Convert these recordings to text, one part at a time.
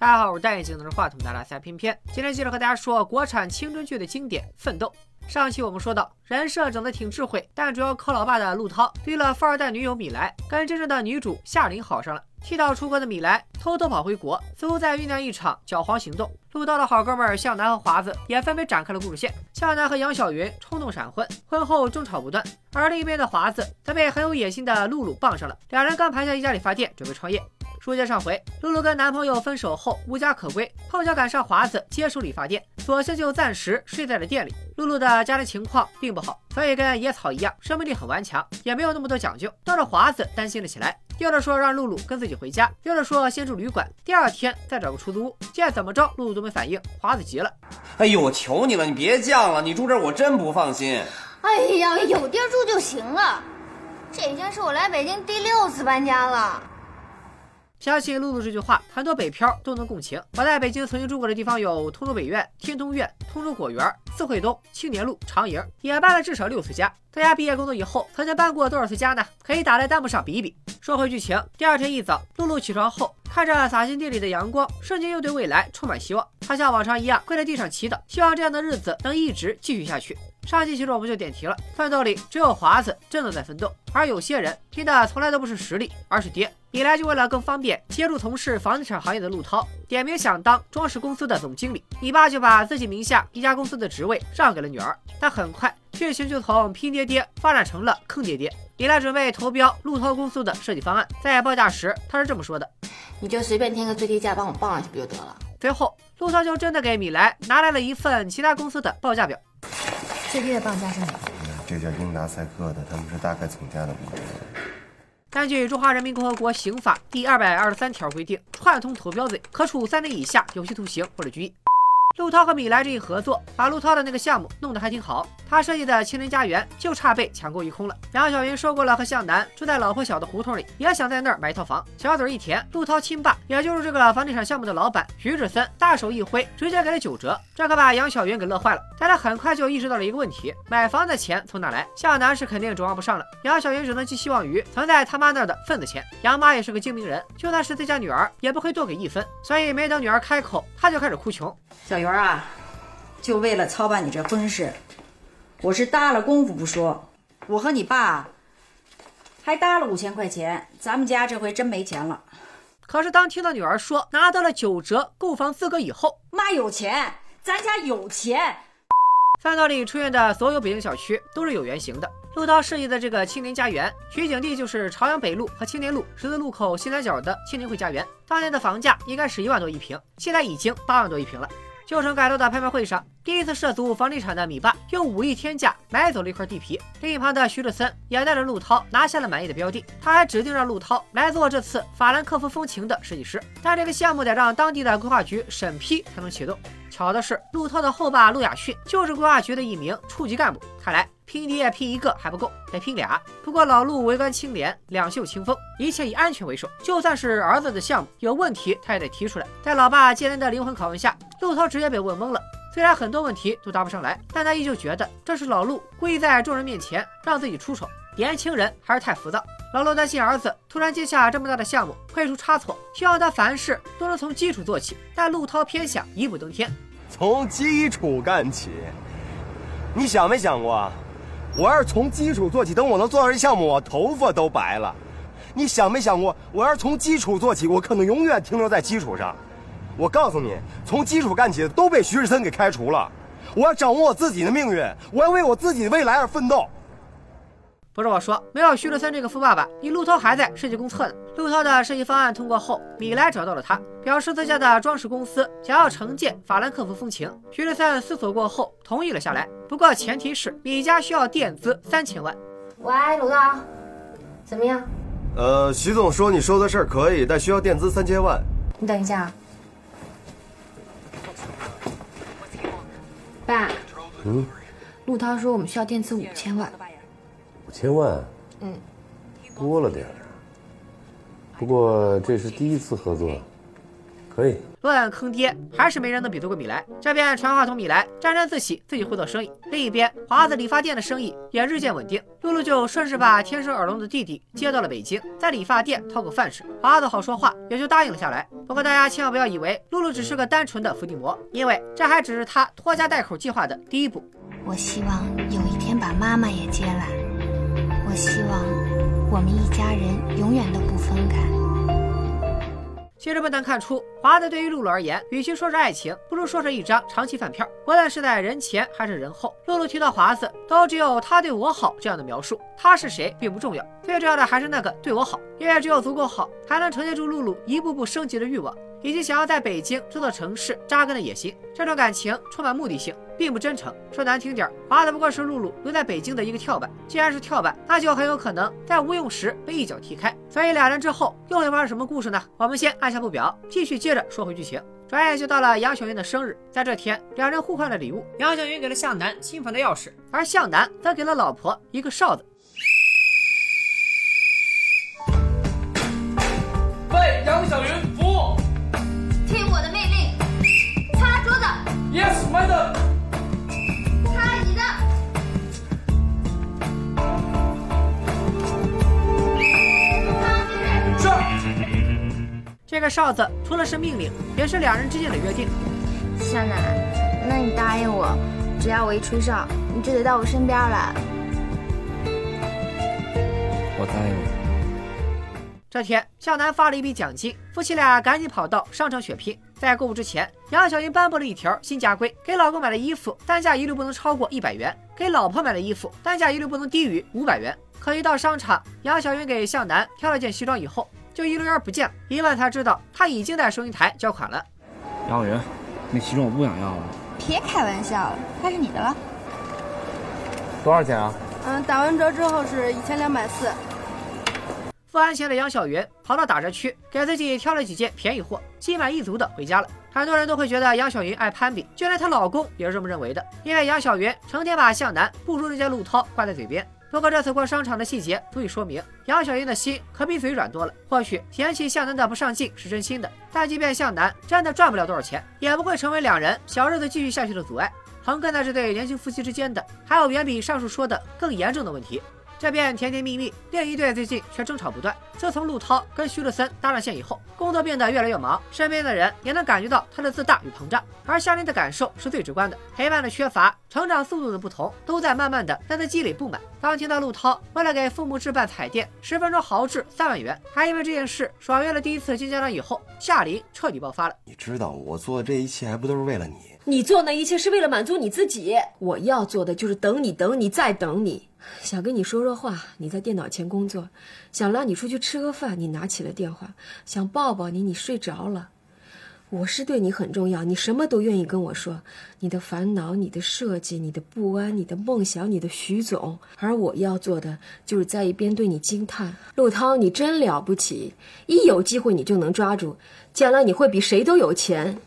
大家好，我是戴眼镜拿着话筒的拉塞偏偏。今天接着和大家说国产青春剧的经典《奋斗》。上期我们说到，人设整得挺智慧，但主要靠老爸的陆涛绿了富二代女友米莱，跟真正的女主夏琳好上了。替到出国的米莱偷偷跑回国，似乎在酝酿一场搅黄行动。陆涛的好哥们儿向南和华子也分别展开了故事线。向南和杨晓云冲动闪婚，婚后争吵不断，而另一边的华子则被很有野心的露露傍上了。两人刚盘下一家理发店，准备创业。书接上回，露露跟男朋友分手后无家可归，碰巧赶上华子接手理发店，索性就暂时睡在了店里。露露的家庭情况并不好，所以跟野草一样，生命力很顽强，也没有那么多讲究，闹得华子担心了起来。有的说让露露跟自己回家，有的说先住旅馆，第二天再找个出租屋。见怎么着露露都没反应，华子急了：“哎呦，我求你了，你别犟了，你住这儿我真不放心。哎呀，有地儿住就行了，这已经是我来北京第六次搬家了。”相信露露这句话，很多北漂都能共情。我在北京曾经住过的地方有通州北苑、天通苑、通州果园、四惠东、青年路、长营，也搬了至少六次家。大家毕业工作以后，曾经搬过多少次家呢？可以打在弹幕上比一比。说回剧情，第二天一早，露露起床后，看着洒进地里的阳光，瞬间又对未来充满希望。她像往常一样跪在地上祈祷，希望这样的日子能一直继续下去。上期其实我们就点题了，奋斗里只有华子真的在奋斗，而有些人拼的从来都不是实力，而是爹。米莱就为了更方便接触从事房地产行业的陆涛，点名想当装饰公司的总经理。米爸就把自己名下一家公司的职位让给了女儿，但很快剧情就从拼爹爹发展成了坑爹爹。米莱准备投标陆涛公司的设计方案，在报价时他是这么说的：“你就随便添个最低价帮我报上去不就得了？”随后陆涛就真的给米莱拿来了一份其他公司的报价表。最低的报价是哪个？这叫英达赛克的，他们是大概总价的五折。根据《中华人民共和国刑法》第二百二十三条规定，串通投标罪可处三年以下有期徒刑或者拘役。陆涛和米莱这一合作，把陆涛的那个项目弄得还挺好。他设计的青年家园就差被抢购一空了。杨小云说过了，和向南住在老破小的胡同里，也想在那儿买一套房。小嘴一甜，陆涛亲爸，也就是这个房地产项目的老板徐志森，大手一挥，直接给了九折。这可把杨小云给乐坏了。但他很快就意识到了一个问题：买房的钱从哪来？向南是肯定指望不上了。杨小云只能寄希望于存在他妈那儿的份子钱。杨妈也是个精明人，就算是自家女儿，也不会多给一分。所以没等女儿开口，他就开始哭穷。小云啊，就为了操办你这婚事，我是搭了功夫不说，我和你爸还搭了五千块钱，咱们家这回真没钱了。可是当听到女儿说拿到了九折购房资格以后，妈有钱，咱家有钱。范道里出现的所有北京小区都是有原型的。陆涛设计的这个青年家园，取景地就是朝阳北路和青年路十字路口西南角的青年汇家园。当年的房价应该是一万多一平，现在已经八万多一平了。旧城改造的拍卖会上，第一次涉足房地产的米爸用五亿天价买走了一块地皮。另一旁的徐志森也带着陆涛拿下了满意的标的，他还指定让陆涛来做这次法兰克福风情的设计师。但这个项目得让当地的规划局审批才能启动。巧的是，陆涛的后爸陆亚逊就是规划局的一名处级干部。看来拼爹拼一个还不够，得拼俩。不过老陆为官清廉，两袖清风，一切以安全为首。就算是儿子的项目有问题，他也得提出来。在老爸艰难的灵魂拷问下，陆涛直接被问懵了。虽然很多问题都答不上来，但他依旧觉得这是老陆故意在众人面前让自己出丑。年轻人还是太浮躁。老陆担心儿子突然接下这么大的项目会出差错，希望他凡事都能从基础做起。但陆涛偏想一步登天，从基础干起。你想没想过，我要是从基础做起，等我能做到这项目，我头发都白了。你想没想过，我要是从基础做起，我可能永远停留在基础上。我告诉你，从基础干起的都被徐志森给开除了。我要掌握我自己的命运，我要为我自己的未来而奋斗。不是我说，没有徐志森这个富爸爸，你陆涛还在设计公测呢。陆涛的设计方案通过后，米莱找到了他，表示自家的装饰公司想要承建法兰克福风情。徐志森思索过后同意了下来，不过前提是米家需要垫资三千万。喂，陆涛，怎么样？呃，徐总说你说的事儿可以，但需要垫资三千万。你等一下，爸。嗯，陆涛说我们需要垫资五千万。五千万，嗯，多了点儿。不过这是第一次合作，可以。乱坑爹，还是没人能比得过米莱。这边传话筒，米莱沾沾自喜，自己会做生意。另一边，华子理发店的生意也日渐稳定。露露就顺势把天生耳聋的弟弟接到了北京，在理发店讨口饭吃。华子好说话，也就答应了下来。不过大家千万不要以为露露只是个单纯的伏地魔，因为这还只是他拖家带口计划的第一步。我希望有一天把妈妈也接来。我希望我们一家人永远都不分开。其实不难看出，华子对于露露而言，与其说是爱情，不如说是一张长期饭票。无论是在人前还是人后，露露提到华子，都只有他对我好这样的描述。他是谁并不重要，最重要的还是那个对我好，因为只有足够好，才能承接住露露一步步升级的欲望。以及想要在北京这座城市扎根的野心，这段感情充满目的性，并不真诚。说难听点，华子不过是露露留在北京的一个跳板。既然是跳板，那就很有可能在无用时被一脚踢开。所以俩人之后又会发生什么故事呢？我们先按下不表，继续接着说回剧情。转眼就到了杨晓云的生日，在这天，两人互换了礼物。杨晓云给了向南新房的钥匙，而向南则给了老婆一个哨子。喂杨晓云这哨子除了是命令，也是两人之间的约定。向南，那你答应我，只要我一吹哨，你就得到我身边来。我答应你。这天，向南发了一笔奖金，夫妻俩赶紧跑到商场血拼。在购物之前，杨小云颁布了一条新家规：给老公买的衣服单价一律不能超过一百元，给老婆买的衣服单价一律不能低于五百元。可一到商场，杨小云给向南挑了件西装以后，就一溜烟不见了。一问才知道，他已经在收银台交款了。杨小云，那西装我不想要了。别开玩笑了，它是你的了。多少钱啊？嗯，打完折之后是一千两百四。付完钱的杨小云跑到打折区，给自己挑了几件便宜货，心满意足的回家了。很多人都会觉得杨小云爱攀比，就连她老公也是这么认为的，因为杨小云成天把向南不如人家陆涛挂在嘴边。不过这次逛商场的细节足以说明，杨小英的心可比嘴软多了。或许嫌弃向南的不上进是真心的，但即便向南真的赚不了多少钱，也不会成为两人小日子继续下去的阻碍。横亘在这对年轻夫妻之间的，还有远比上述说的更严重的问题。这边甜甜蜜蜜，另一对最近却争吵不断。自从陆涛跟徐乐森搭上线以后，工作变得越来越忙，身边的人也能感觉到他的自大与膨胀。而夏琳的感受是最直观的，陪伴的缺乏，成长速度的不同，都在慢慢的让他积累不满。当听到陆涛为了给父母置办彩电，十分钟豪掷三万元，还因为这件事爽约了第一次见家长以后，夏琳彻底爆发了。你知道我做这一切还不都是为了你？你做那一切是为了满足你自己，我要做的就是等你，等你，再等你。想跟你说说话，你在电脑前工作；想拉你出去吃个饭，你拿起了电话；想抱抱你，你睡着了。我是对你很重要，你什么都愿意跟我说，你的烦恼、你的设计、你的不安、你的梦想、你的徐总。而我要做的，就是在一边对你惊叹：陆涛，你真了不起！一有机会你就能抓住，将来你会比谁都有钱。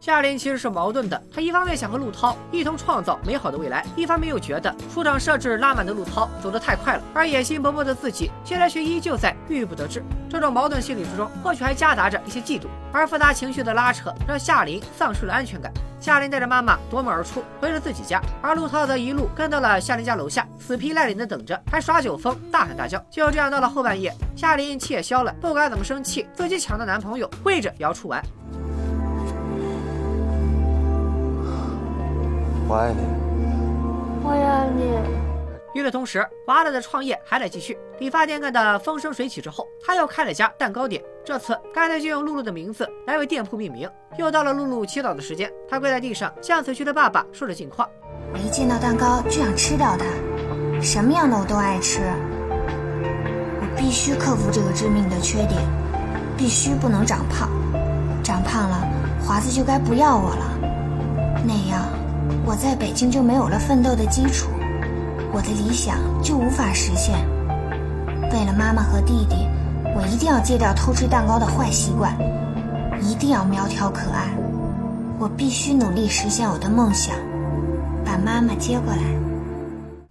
夏琳其实是矛盾的，她一方面想和陆涛一同创造美好的未来，一方面又觉得出场设置拉满的陆涛走得太快了，而野心勃勃的自己现在却依旧在郁郁不得志。这种矛盾心理之中，或许还夹杂着一些嫉妒，而复杂情绪的拉扯让夏琳丧失了安全感。夏琳带着妈妈夺门而出，回了自己家，而陆涛则一路跟到了夏琳家楼下，死皮赖脸的等着，还耍酒疯，大喊大叫。就这样，到了后半夜，夏琳气也消了，不管怎么生气，自己抢的男朋友跪着也要出完。我爱你，我也爱你。与此同时，华子的创业还在继续。理发店干得风生水起之后，他又开了家蛋糕店。这次干脆就用露露的名字来为店铺命名。又到了露露祈祷的时间，他跪在地上向死去的爸爸说着近况。我一见到蛋糕就想吃掉它，什么样的我都爱吃。我必须克服这个致命的缺点，必须不能长胖。长胖了，华子就该不要我了。那样，我在北京就没有了奋斗的基础，我的理想就无法实现。为了妈妈和弟弟，我一定要戒掉偷吃蛋糕的坏习惯，一定要苗条可爱。我必须努力实现我的梦想，把妈妈接过来。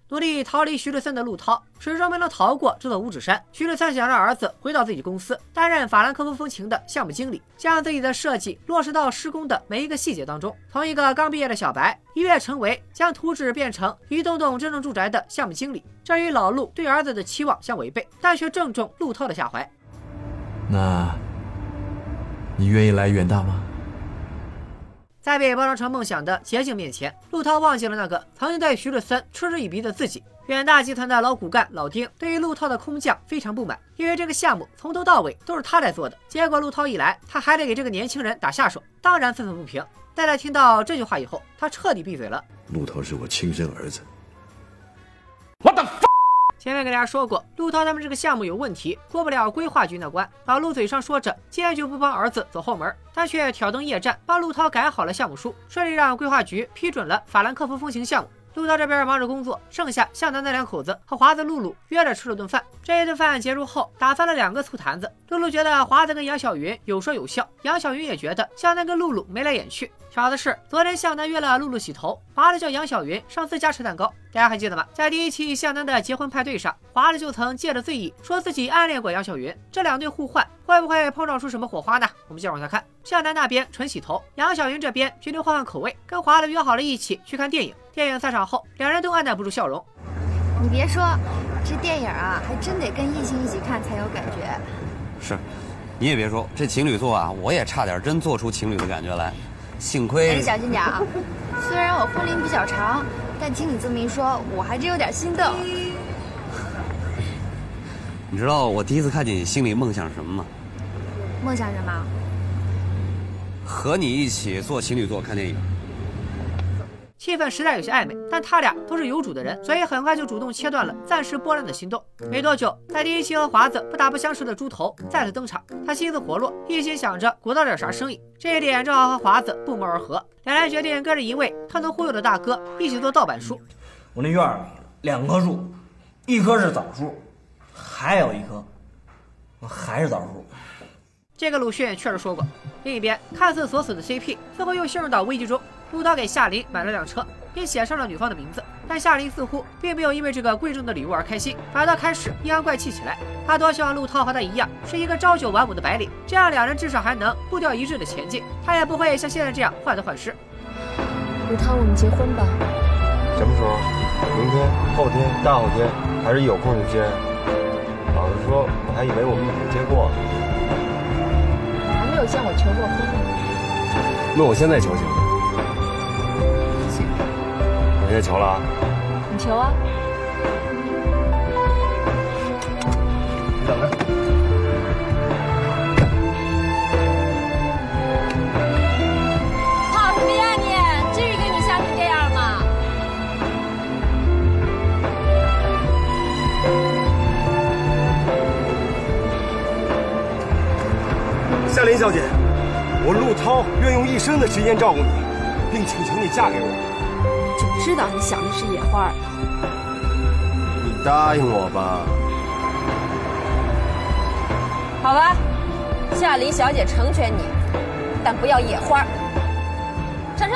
努力逃离徐志森的陆涛，始终没能逃过这座五指山。徐志森想让儿子回到自己公司，担任法兰克福风情的项目经理，将自己的设计落实到施工的每一个细节当中。从一个刚毕业的小白，一跃成为将图纸变成一栋栋真正住宅的项目经理，这与老陆对儿子的期望相违背，但却正中陆涛的下怀。那，你愿意来远大吗？在被包装成梦想的捷径面前，陆涛忘记了那个曾经对徐志森嗤之以鼻的自己。远大集团的老骨干老丁对于陆涛的空降非常不满，因为这个项目从头到尾都是他在做的。结果陆涛一来，他还得给这个年轻人打下手，当然愤愤不平。但在他听到这句话以后，他彻底闭嘴了。陆涛是我亲生儿子。我的。前面跟大家说过，陆涛他们这个项目有问题，过不了规划局那关。老陆嘴上说着坚决不帮儿子走后门，但却挑灯夜战，帮陆涛改好了项目书，顺利让规划局批准了法兰克福风行项目。陆涛这边忙着工作，剩下向南那两口子和华子、露露约着吃了顿饭。这一顿饭结束后，打翻了两个醋坛子。露露觉得华子跟杨小云有说有笑，杨小云也觉得向南跟露露眉来眼去。巧的是，昨天向南约了露露洗头，华子叫杨小云上自家吃蛋糕。大家还记得吗？在第一期向南的结婚派对上，华子就曾借着醉意说自己暗恋过杨小云。这两对互换，会不会碰撞出什么火花呢？我们接着往下看。向南那边纯洗头，杨小云这边决定换换口味，跟华子约好了一起去看电影。电影散场后，两人都按耐不住笑容。你别说，这电影啊，还真得跟异性一起看才有感觉。是，你也别说，这情侣座啊，我也差点真做出情侣的感觉来。幸亏你小心点啊！虽然我婚龄比较长，但听你这么一说，我还真有点心动。你知道我第一次看见你心里梦想什么吗？梦想什么？和你一起做情侣座看电影。气氛实在有些暧昧，但他俩都是有主的人，所以很快就主动切断了暂时波澜的行动。没多久，在第一期和华子不打不相识的猪头再次登场，他心思活络，一心想着鼓捣点啥生意。这一点正好和华子不谋而合，两人决定跟着一位他能忽悠的大哥一起做盗版书。我那院里两棵树，一棵是枣树，还有一棵还是枣树。这个鲁迅确实说过。另一边，看似锁死的 CP 最后又陷入到危机中。陆涛给夏琳买了辆车，并写上了女方的名字，但夏琳似乎并没有因为这个贵重的礼物而开心，反倒开始阴阳怪气起来。他多希望陆涛和他一样是一个朝九晚五的白领，这样两人至少还能步调一致的前进，他也不会像现在这样患得患失。陆涛，我们结婚吧？什么时候？明天、后天、大后天，还是有空就结？老实说，我还以为我们已经结过了。还没有向我求过婚呢。那我现在求求你。我先求了啊！你求啊！你等着。怕什么呀你？至于给你吓成这样吗？夏琳小姐，我陆涛愿用一生的时间照顾你，并请求你嫁给我。就知道你想的是野花。你答应我吧。好吧，夏琳小姐成全你，但不要野花。上车。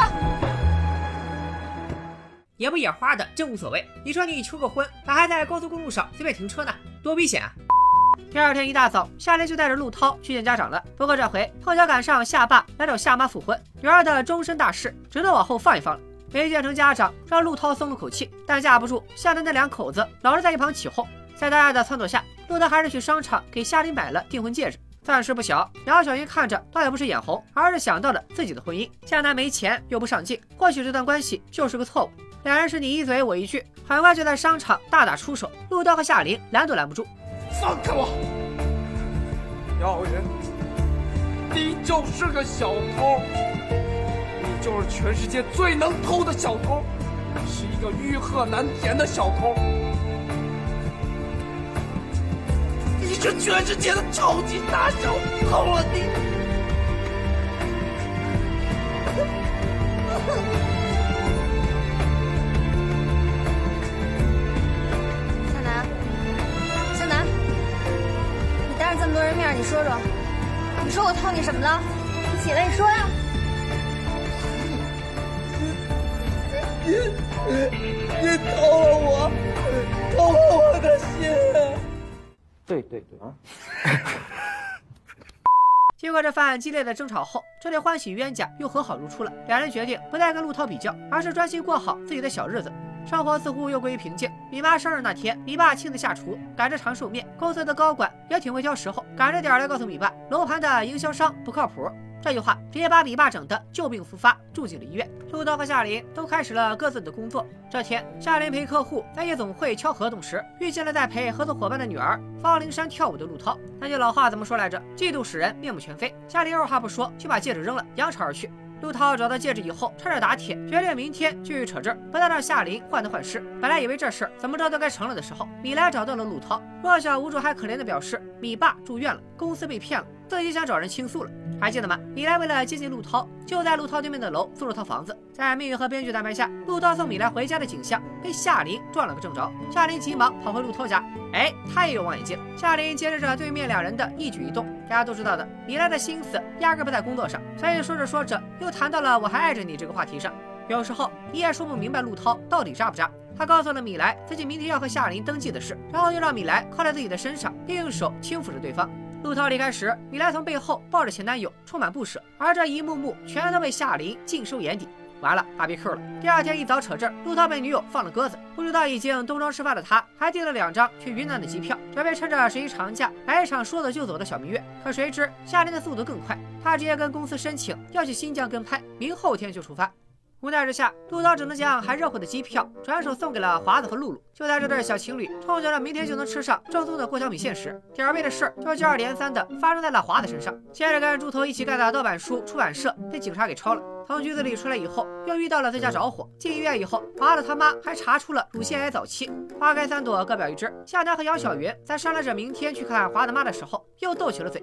野不野花的真无所谓。你说你求个婚，咋还在高速公路上随便停车呢？多危险啊！第二天一大早，夏琳就带着陆涛去见家长了。不过这回碰巧赶上夏爸来找夏妈复婚，女儿的终身大事只能往后放一放了。没见成家长，让陆涛松了口气，但架不住夏楠那两口子老是在一旁起哄。在大家的撺掇下，陆涛还是去商场给夏琳买了订婚戒指。钻石不小，杨小云看着倒也不是眼红，而是想到了自己的婚姻。夏楠没钱又不上进，或许这段关系就是个错误。两人是你一嘴我一句，很快就在商场大打出手。陆涛和夏琳拦都拦不住。放开我！小云，你就是个小偷。就是全世界最能偷的小偷，是一个欲壑难填的小偷。你是全世界的超级大小偷啊！你。向南，向南，你当着这么多人面，你说说，你说我偷你什么了？你起来，你说呀！你偷了我偷了我的心。对对对啊！经过这番激烈的争吵后，这对欢喜冤家又和好如初了。两人决定不再跟陆涛比较，而是专心过好自己的小日子。生活似乎又归于平静。米妈生日那天，米爸亲自下厨，赶着长寿面。公司的高管也挺会挑时候，赶着点来告诉米爸，楼盘的营销商不靠谱。这句话直接把米爸整的旧病复发，住进了医院。陆涛和夏琳都开始了各自的工作。这天，夏琳陪客户在夜总会敲合同时，遇见了在陪合作伙伴的女儿方灵山跳舞的陆涛。那句老话怎么说来着？嫉妒使人面目全非。夏琳二话不说就把戒指扔了，扬长而去。陆涛找到戒指以后，趁热打铁，决定明天继续扯证，不但让夏琳患得患失。本来以为这事儿怎么着都该成了的时候，米莱找到了陆涛，弱小无助还可怜的表示，米爸住院了，公司被骗了，自己想找人倾诉了。还记得吗？米莱为了接近陆涛，就在陆涛对面的楼租了套房子。在命运和编剧的安排下，陆涛送米莱回家的景象被夏琳撞了个正着。夏琳急忙跑回陆涛家，哎，他也有望远镜。夏琳监视着对面两人的一举一动。大家都知道的，米莱的心思压根不在工作上，所以说着说着又谈到了“我还爱着你”这个话题上。有时候你也说不明白陆涛到底渣不渣。他告诉了米莱自己明天要和夏琳登记的事，然后又让米莱靠在自己的身上，另一手轻抚着对方。陆涛离开时，米莱从背后抱着前男友，充满不舍。而这一幕幕全都被夏琳尽收眼底。完了，芭比 Q 了。第二天一早扯证，陆涛被女友放了鸽子。不知道已经东窗事发的他，还订了两张去云南的机票，准备趁着十一长假来一场说走就走的小蜜月。可谁知夏琳的速度更快，他直接跟公司申请要去新疆跟拍，明后天就出发。无奈之下，陆涛只能将还热乎的机票转手送给了华子和露露。就在这对小情侣憧憬着明天就能吃上正宗的过桥米线时，点儿背的事儿就接二连三的发生在了华子身上。接着跟猪头一起干的盗版书出版社被警察给抄了。从局子里出来以后，又遇到了自家着火。进医院以后，华子他妈还查出了乳腺癌早期。花开三朵，各表一枝。夏楠和杨晓云在商量着明天去看华子妈的时候，又斗起了嘴。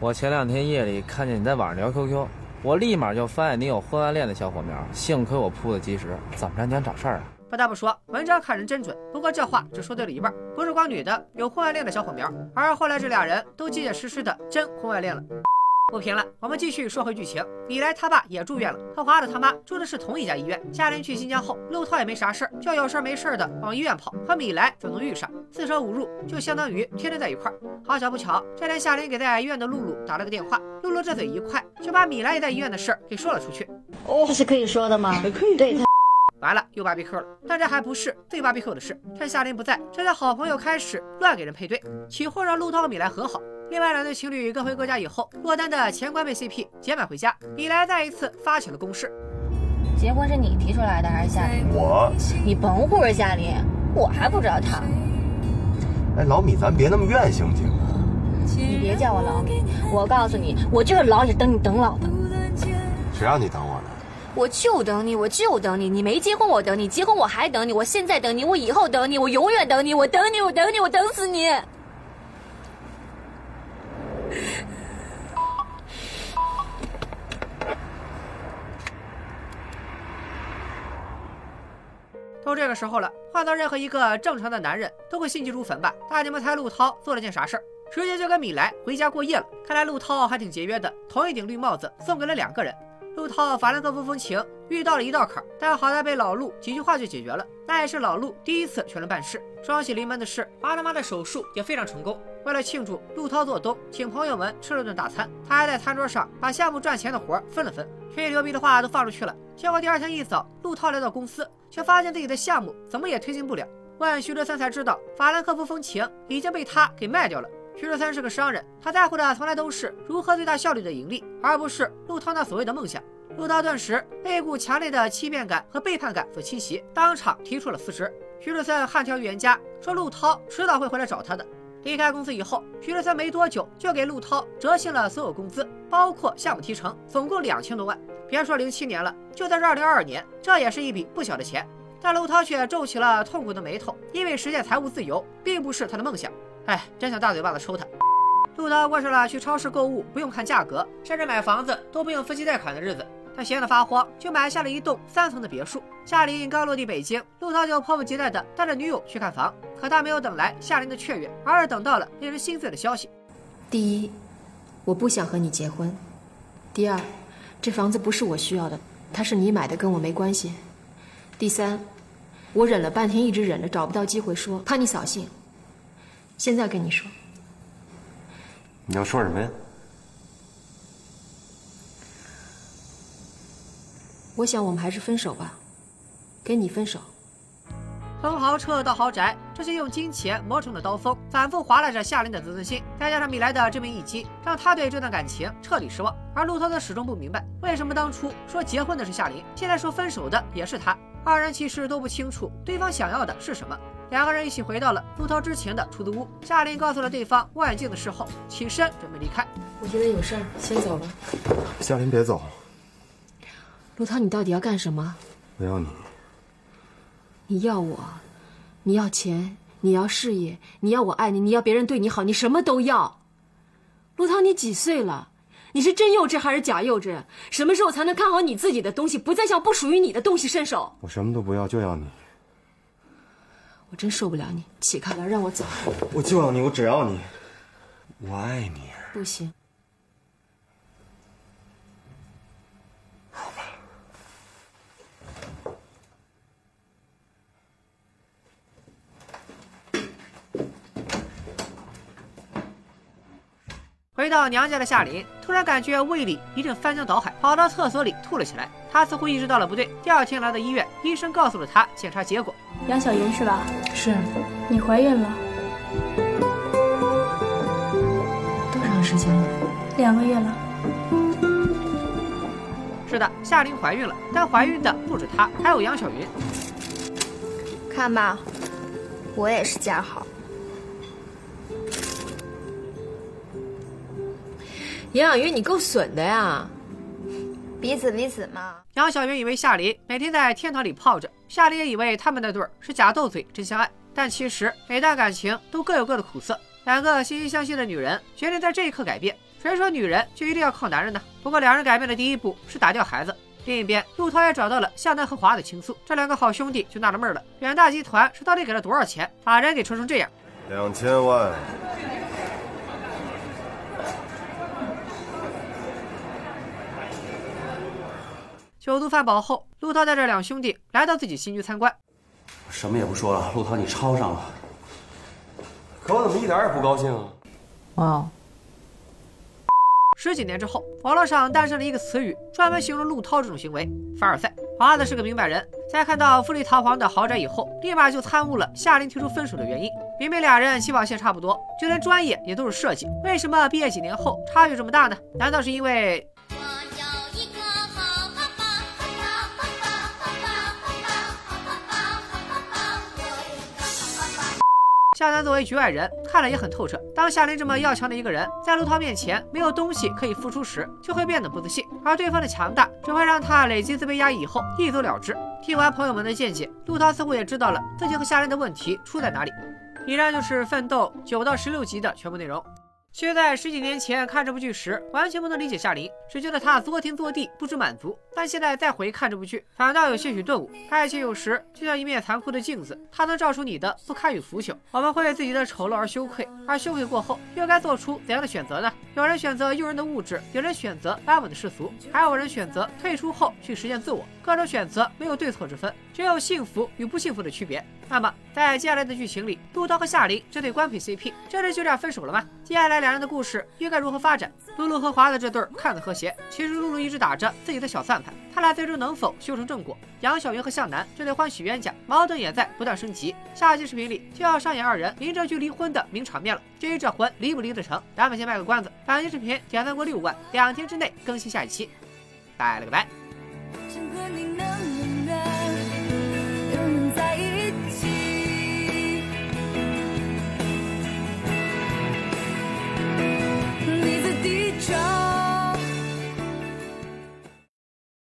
我前两天夜里看见你在网上聊 QQ。我立马就发现你有婚外恋的小火苗，幸亏我扑的及时。怎么着，你想找事儿啊？不得不说，文章看人真准。不过这话只说对了一半，不是光女的有婚外恋的小火苗，而后来这俩人都结结实实的真婚外恋了。不评了，我们继续说回剧情。米莱他爸也住院了，和华子他妈住的是同一家医院。夏琳去新疆后，陆涛也没啥事儿，就有事没事的往医院跑，和米莱总能遇上，四舍五入就相当于天天在一块儿。好巧不巧，这天夏琳给在医院的露露打了个电话，露露这嘴一快，就把米莱也在医院的事儿给说了出去。哦，这是可以说的吗？可以。对，完了又芭比 Q 了。但这还不是最芭比 Q 的事，趁夏琳不在，这些好朋友开始乱给人配对，起哄让陆涛和米莱和好。另外两对情侣各回各家以后，落单的前官妹 CP 结伴回家，米莱再一次发起了攻势。结婚是你提出来的还是夏琳？我。你甭护着夏琳，我还不知道他。哎，老米，咱别那么怨行不行？你别叫我老米，我告诉你，我就是老也等你等老的。谁让你等我的？我就等你，我就等你。你没结婚我等你，结婚我还等你。我现在等你，我以后等你，我永远等你。我等你，我等你，我等死你。都这个时候了，换做任何一个正常的男人都会心急如焚吧？大你们猜陆涛做了件啥事儿？直接就跟米莱回家过夜了。看来陆涛还挺节约的，同一顶绿帽子送给了两个人。陆涛法兰克福风情遇到了一道坎，但好在被老陆几句话就解决了。那也是老陆第一次全人办事。双喜临门的是，阿他妈的手术也非常成功。为了庆祝，陆涛做东，请朋友们吃了顿大餐。他还在餐桌上把项目赚钱的活分了分，吹牛逼的话都放出去了。结果第二天一早，陆涛来到公司，却发现自己的项目怎么也推进不了。问徐德森才知道，法兰克福风情已经被他给卖掉了。徐德森是个商人，他在乎的从来都是如何最大效率的盈利，而不是陆涛那所谓的梦想。陆涛顿时被一股强烈的欺骗感和背叛感所侵袭，当场提出了辞职。徐德森悍跳预言家，说陆涛迟早会回来找他的。离开公司以后，徐哲森没多久就给陆涛折现了所有工资，包括项目提成，总共两千多万。别说零七年了，就在这二零二二年，这也是一笔不小的钱。但陆涛却皱起了痛苦的眉头，因为实现财务自由并不是他的梦想。哎，真想大嘴巴子抽他！陆涛过上了去超市购物不用看价格，甚至买房子都不用分期贷款的日子。他闲得发慌，就买下了一栋三层的别墅。夏琳刚落地北京，陆涛就迫不及待地带着女友去看房。可他没有等来夏琳的雀跃，而是等到了令人心碎的消息。第一，我不想和你结婚；第二，这房子不是我需要的，它是你买的，跟我没关系；第三，我忍了半天，一直忍着，找不到机会说，怕你扫兴。现在跟你说，你要说什么呀？我想我们还是分手吧，跟你分手。从豪车到豪宅，这些用金钱磨成的刀锋，反复划拉着夏琳的自尊心。再加上米莱的致命一击，让他对这段感情彻底失望。而陆涛则始终不明白，为什么当初说结婚的是夏琳，现在说分手的也是他。二人其实都不清楚对方想要的是什么。两个人一起回到了陆涛之前的出租屋。夏琳告诉了对方望远镜的事后，起身准备离开。我这边有事儿，先走了。夏琳，别走。陆涛，你到底要干什么？我要你。你要我，你要钱，你要事业，你要我爱你，你要别人对你好，你什么都要。陆涛，你几岁了？你是真幼稚还是假幼稚？什么时候才能看好你自己的东西，不再向不属于你的东西伸手？我什么都不要，就要你。我真受不了你，起开了，让我走。我就要你，我只要你。我爱你。不行。回到娘家的夏琳，突然感觉胃里一阵翻江倒海，跑到厕所里吐了起来。她似乎意识到了不对，第二天来到医院，医生告诉了她检查结果：杨小云是吧？是。你怀孕了？多长时间了？两个月了。是的，夏琳怀孕了，但怀孕的不止她，还有杨小云。看吧，我也是家好。杨小云，你够损的呀！彼此彼此嘛。杨小云以为夏琳每天在天堂里泡着，夏琳也以为他们那对儿是假斗嘴真相爱。但其实每段感情都各有各的苦涩。两个惺惺相惜的女人决定在这一刻改变。谁说女人就一定要靠男人呢？不过两人改变的第一步是打掉孩子。另一边，陆涛也找到了向南和华的倾诉。这两个好兄弟就纳了闷了：远大集团是到底给了多少钱，把人给抽成这样？两千万。酒足饭饱后，陆涛带着两兄弟来到自己新居参观。什么也不说了，陆涛，你抄上了。可我怎么一点也不高兴啊？哇！十几年之后，网络上诞生了一个词语，专门形容陆涛这种行为——凡尔赛。华子是个明白人，在看到富丽堂皇的豪宅以后，立马就参悟了夏琳提出分手的原因。明明俩人起跑线差不多，就连专业也都是设计，为什么毕业几年后差距这么大呢？难道是因为？夏楠作为局外人，看了也很透彻。当夏琳这么要强的一个人，在陆涛面前没有东西可以付出时，就会变得不自信，而对方的强大只会让他累积自卑压抑以后一走了之。听完朋友们的见解，陆涛似乎也知道了自己和夏琳的问题出在哪里。以上就是《奋斗》九到十六集的全部内容。其实，在十几年前看这部剧时，完全不能理解夏琳，只觉得她作天作地，不知满足。但现在再回看这部剧，反倒有些许顿悟。爱情有时就像一面残酷的镜子，它能照出你的不堪与腐朽。我们会为自己的丑陋而羞愧，而羞愧过后，又该做出怎样的选择呢？有人选择诱人的物质，有人选择安稳的世俗，还有人选择退出后去实现自我。各种选择没有对错之分，只有幸福与不幸福的区别。那么，在接下来的剧情里，陆涛和夏琳这对官配 CP，真的就这样分手了吗？接下来两人的故事又该如何发展？露露和华子这对看似和谐，其实露露一直打着自己的小算盘，他俩最终能否修成正果？杨晓云和向南这对欢喜冤家矛盾也在不断升级。下期视频里就要上演二人民政局离婚的名场面了。至于这婚离不离得成，咱们先卖个关子。本期视频点赞过六万，两天之内更新下一期。拜了个拜。